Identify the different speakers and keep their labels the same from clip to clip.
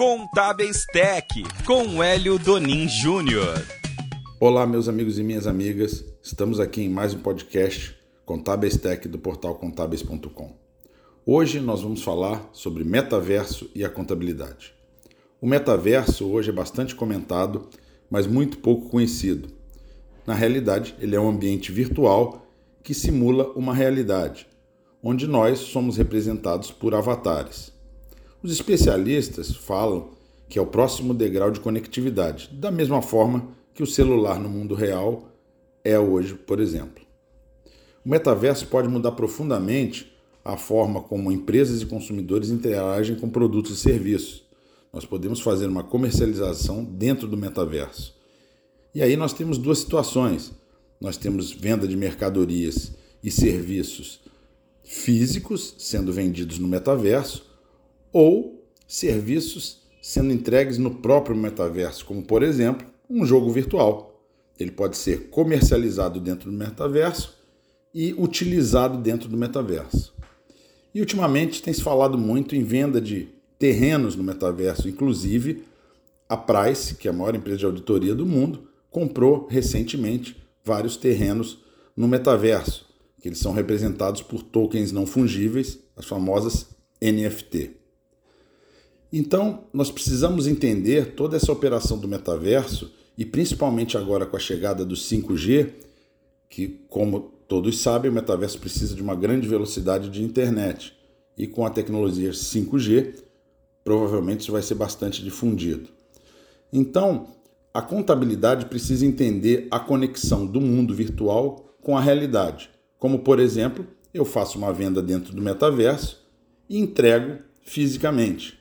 Speaker 1: Contábeis Tech, com Hélio Donin Júnior.
Speaker 2: Olá, meus amigos e minhas amigas. Estamos aqui em mais um podcast Contábeis Tech do portal contábeis.com. Hoje nós vamos falar sobre metaverso e a contabilidade. O metaverso hoje é bastante comentado, mas muito pouco conhecido. Na realidade, ele é um ambiente virtual que simula uma realidade, onde nós somos representados por avatares. Os especialistas falam que é o próximo degrau de conectividade, da mesma forma que o celular no mundo real é hoje, por exemplo. O metaverso pode mudar profundamente a forma como empresas e consumidores interagem com produtos e serviços. Nós podemos fazer uma comercialização dentro do metaverso. E aí nós temos duas situações. Nós temos venda de mercadorias e serviços físicos sendo vendidos no metaverso ou serviços sendo entregues no próprio metaverso, como por exemplo, um jogo virtual. Ele pode ser comercializado dentro do metaverso e utilizado dentro do metaverso. E ultimamente tem se falado muito em venda de terrenos no metaverso, inclusive a Price, que é a maior empresa de auditoria do mundo, comprou recentemente vários terrenos no metaverso, que eles são representados por tokens não fungíveis, as famosas NFT. Então, nós precisamos entender toda essa operação do metaverso e principalmente agora com a chegada do 5G, que, como todos sabem, o metaverso precisa de uma grande velocidade de internet. E com a tecnologia 5G, provavelmente isso vai ser bastante difundido. Então, a contabilidade precisa entender a conexão do mundo virtual com a realidade. Como, por exemplo, eu faço uma venda dentro do metaverso e entrego fisicamente.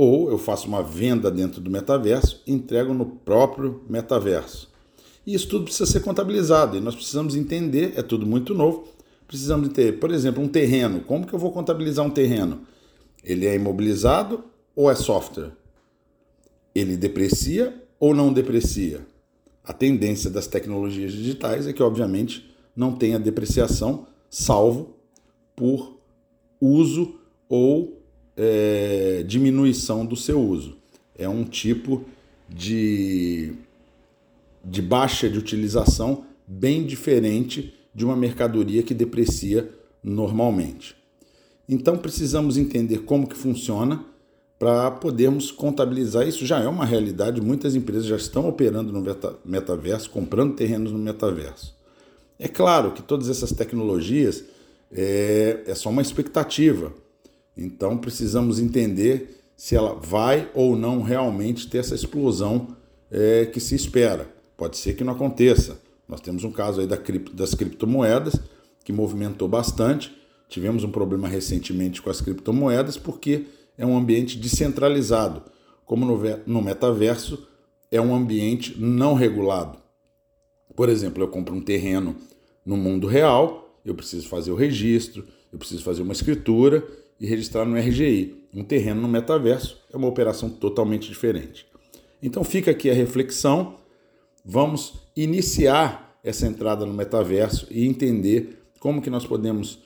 Speaker 2: Ou eu faço uma venda dentro do metaverso e entrego no próprio metaverso. E isso tudo precisa ser contabilizado e nós precisamos entender, é tudo muito novo, precisamos ter, por exemplo, um terreno. Como que eu vou contabilizar um terreno? Ele é imobilizado ou é software? Ele deprecia ou não deprecia? A tendência das tecnologias digitais é que, obviamente, não tenha depreciação, salvo por uso ou é, diminuição do seu uso. É um tipo de, de baixa de utilização bem diferente de uma mercadoria que deprecia normalmente. Então precisamos entender como que funciona para podermos contabilizar isso. Já é uma realidade, muitas empresas já estão operando no metaverso, comprando terrenos no metaverso. É claro que todas essas tecnologias é, é só uma expectativa. Então precisamos entender se ela vai ou não realmente ter essa explosão é, que se espera. Pode ser que não aconteça. Nós temos um caso aí da cripto, das criptomoedas que movimentou bastante. Tivemos um problema recentemente com as criptomoedas porque é um ambiente descentralizado, como no, no metaverso é um ambiente não regulado. Por exemplo, eu compro um terreno no mundo real, eu preciso fazer o registro, eu preciso fazer uma escritura e registrar no RGI. Um terreno no metaverso é uma operação totalmente diferente. Então fica aqui a reflexão. Vamos iniciar essa entrada no metaverso e entender como que nós podemos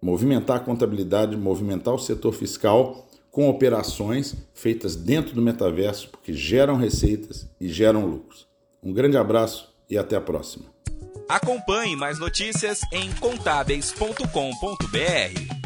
Speaker 2: movimentar a contabilidade, movimentar o setor fiscal com operações feitas dentro do metaverso, porque geram receitas e geram lucros. Um grande abraço e até a próxima.
Speaker 1: Acompanhe mais notícias em contábeis.com.br.